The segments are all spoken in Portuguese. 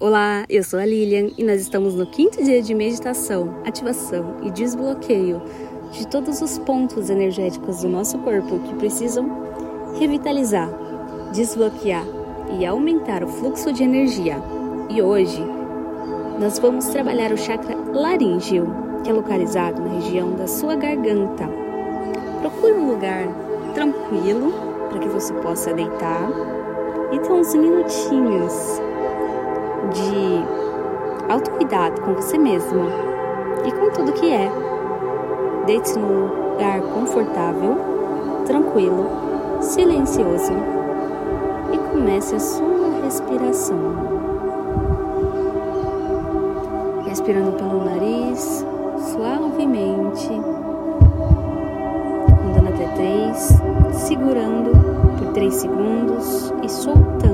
Olá, eu sou a Lilian e nós estamos no quinto dia de meditação, ativação e desbloqueio de todos os pontos energéticos do nosso corpo que precisam revitalizar, desbloquear e aumentar o fluxo de energia. E hoje nós vamos trabalhar o chakra laríngeo, que é localizado na região da sua garganta. Procure um lugar tranquilo para que você possa deitar e ter uns minutinhos de autocuidado com você mesmo e com tudo que é. Deite-se num lugar confortável, tranquilo, silencioso e comece a sua respiração. Respirando pelo nariz, suavemente, contando até três, segurando por três segundos e soltando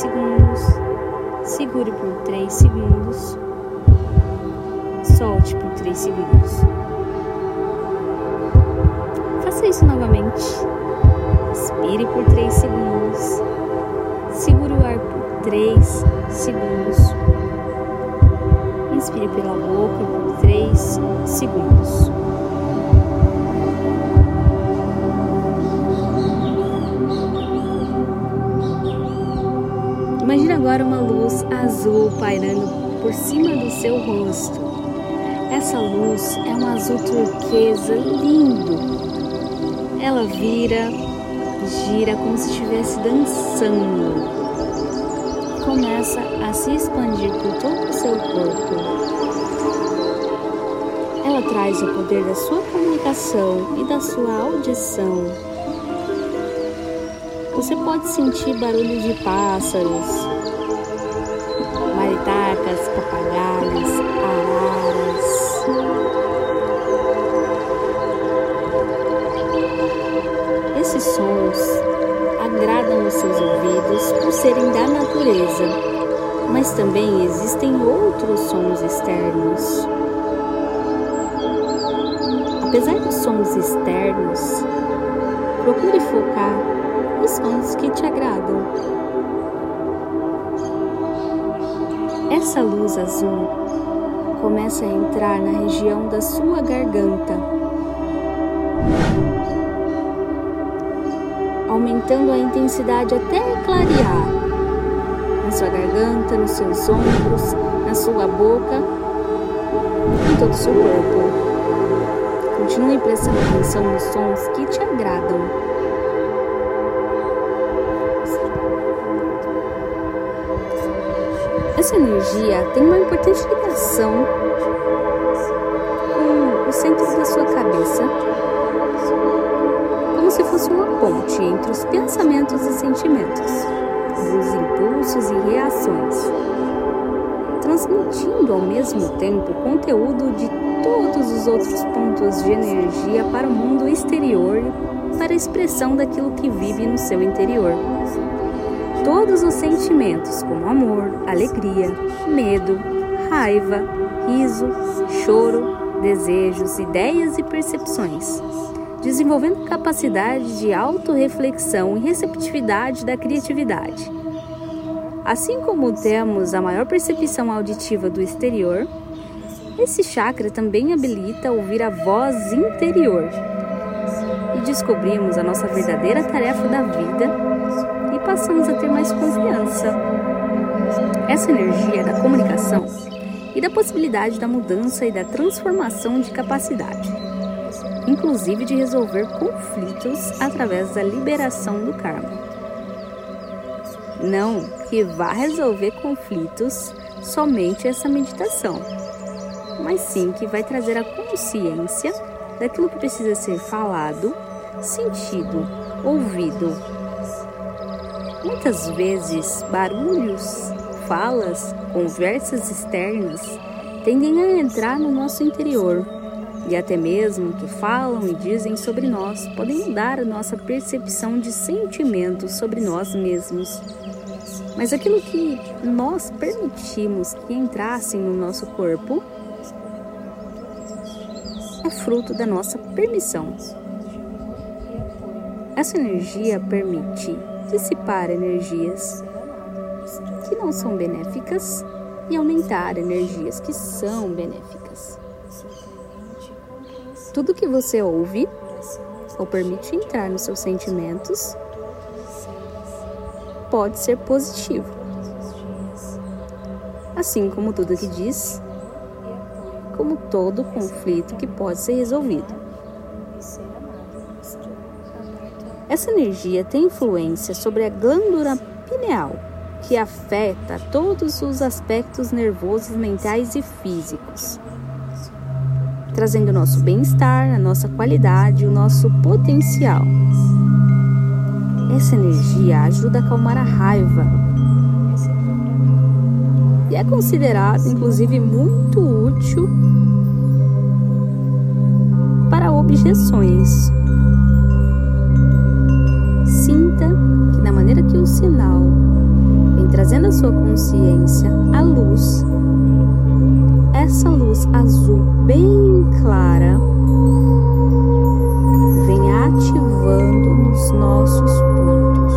segundos. Segure por 3 segundos. Solte por 3 segundos. Faça isso novamente. Expire por 3 segundos. Segure o ar por 3 segundos. Inspire pela boca por 3 segundos. Agora uma luz azul pairando por cima do seu rosto. Essa luz é um azul turquesa lindo. Ela vira, gira como se estivesse dançando. Começa a se expandir por todo o seu corpo. Ela traz o poder da sua comunicação e da sua audição você pode sentir barulho de pássaros, maritacas, papagaios, araras. Esses sons agradam os seus ouvidos por serem da natureza, mas também existem outros sons externos. Apesar dos sons externos, procure focar os sons que te agradam. Essa luz azul começa a entrar na região da sua garganta, aumentando a intensidade até clarear na sua garganta, nos seus ombros, na sua boca, em todo o seu corpo. Continue prestando atenção nos sons que te agradam. Essa energia tem uma importante ligação com o centro da sua cabeça, como se fosse uma ponte entre os pensamentos e sentimentos, os impulsos e reações, transmitindo ao mesmo tempo conteúdo de todos os outros pontos de energia para o mundo exterior, para a expressão daquilo que vive no seu interior todos os sentimentos, como amor, alegria, medo, raiva, riso, choro, desejos, ideias e percepções, desenvolvendo capacidade de autorreflexão e receptividade da criatividade. Assim como temos a maior percepção auditiva do exterior, esse chakra também habilita ouvir a voz interior e descobrimos a nossa verdadeira tarefa da vida passamos a ter mais confiança. Essa energia da comunicação e da possibilidade da mudança e da transformação de capacidade, inclusive de resolver conflitos através da liberação do karma. Não que vá resolver conflitos somente essa meditação, mas sim que vai trazer a consciência daquilo que precisa ser falado, sentido, ouvido Muitas vezes, barulhos, falas, conversas externas tendem a entrar no nosso interior e até mesmo que falam e dizem sobre nós podem mudar a nossa percepção de sentimentos sobre nós mesmos. Mas aquilo que nós permitimos que entrassem no nosso corpo é fruto da nossa permissão. Essa energia permite dissipar energias que não são benéficas e aumentar energias que são benéficas. Tudo que você ouve ou permite entrar nos seus sentimentos pode ser positivo. Assim como tudo que diz, como todo conflito que pode ser resolvido. Essa energia tem influência sobre a glândula pineal, que afeta todos os aspectos nervosos, mentais e físicos, trazendo o nosso bem-estar, a nossa qualidade, o nosso potencial. Essa energia ajuda a acalmar a raiva e é considerada, inclusive, muito útil para objeções. A sua consciência à luz, essa luz azul bem clara vem ativando nos nossos pontos.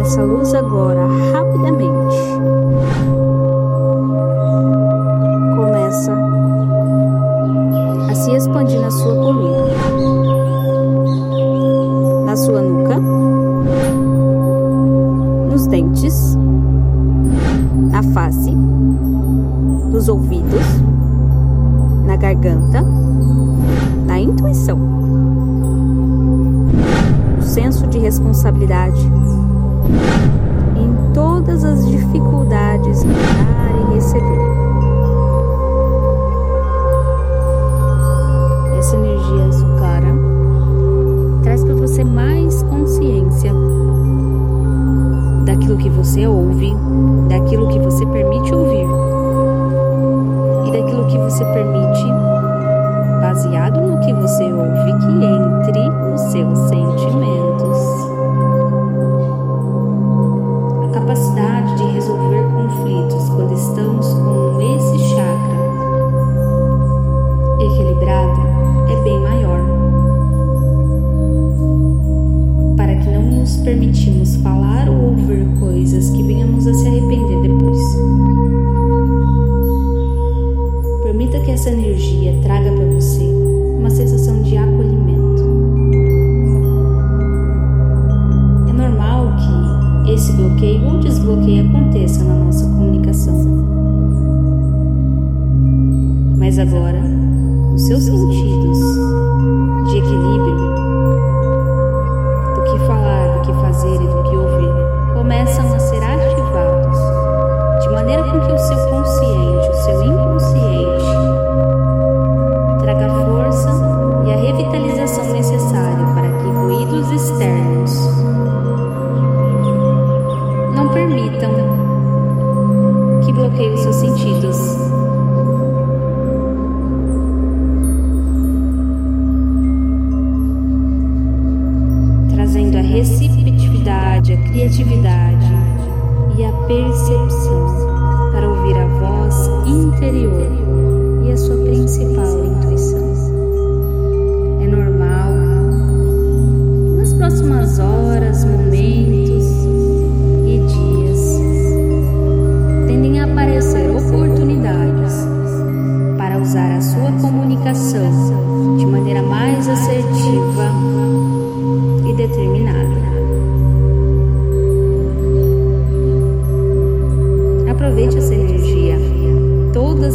Essa luz agora rapidamente começa a se expandir na sua coluna. Dentes, na face, nos ouvidos, na garganta, na intuição, no senso de responsabilidade, em todas as dificuldades em dar e receber. Você ouve, daquilo que você permite ouvir permitimos falar ou ouvir coisas que venhamos a se arrepender depois. Permita que essa energia traga para você uma sensação de acolhimento. É normal que esse bloqueio ou desbloqueio aconteça na nossa comunicação. Mas agora, os seus sentidos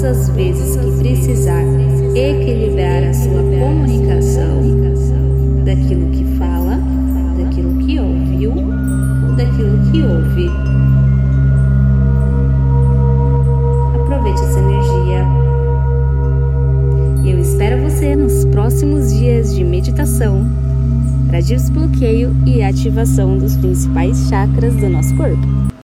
as vezes que precisar equilibrar a sua comunicação daquilo que fala, daquilo que ouviu, daquilo que ouve. Aproveite essa energia. Eu espero você nos próximos dias de meditação para desbloqueio e ativação dos principais chakras do nosso corpo.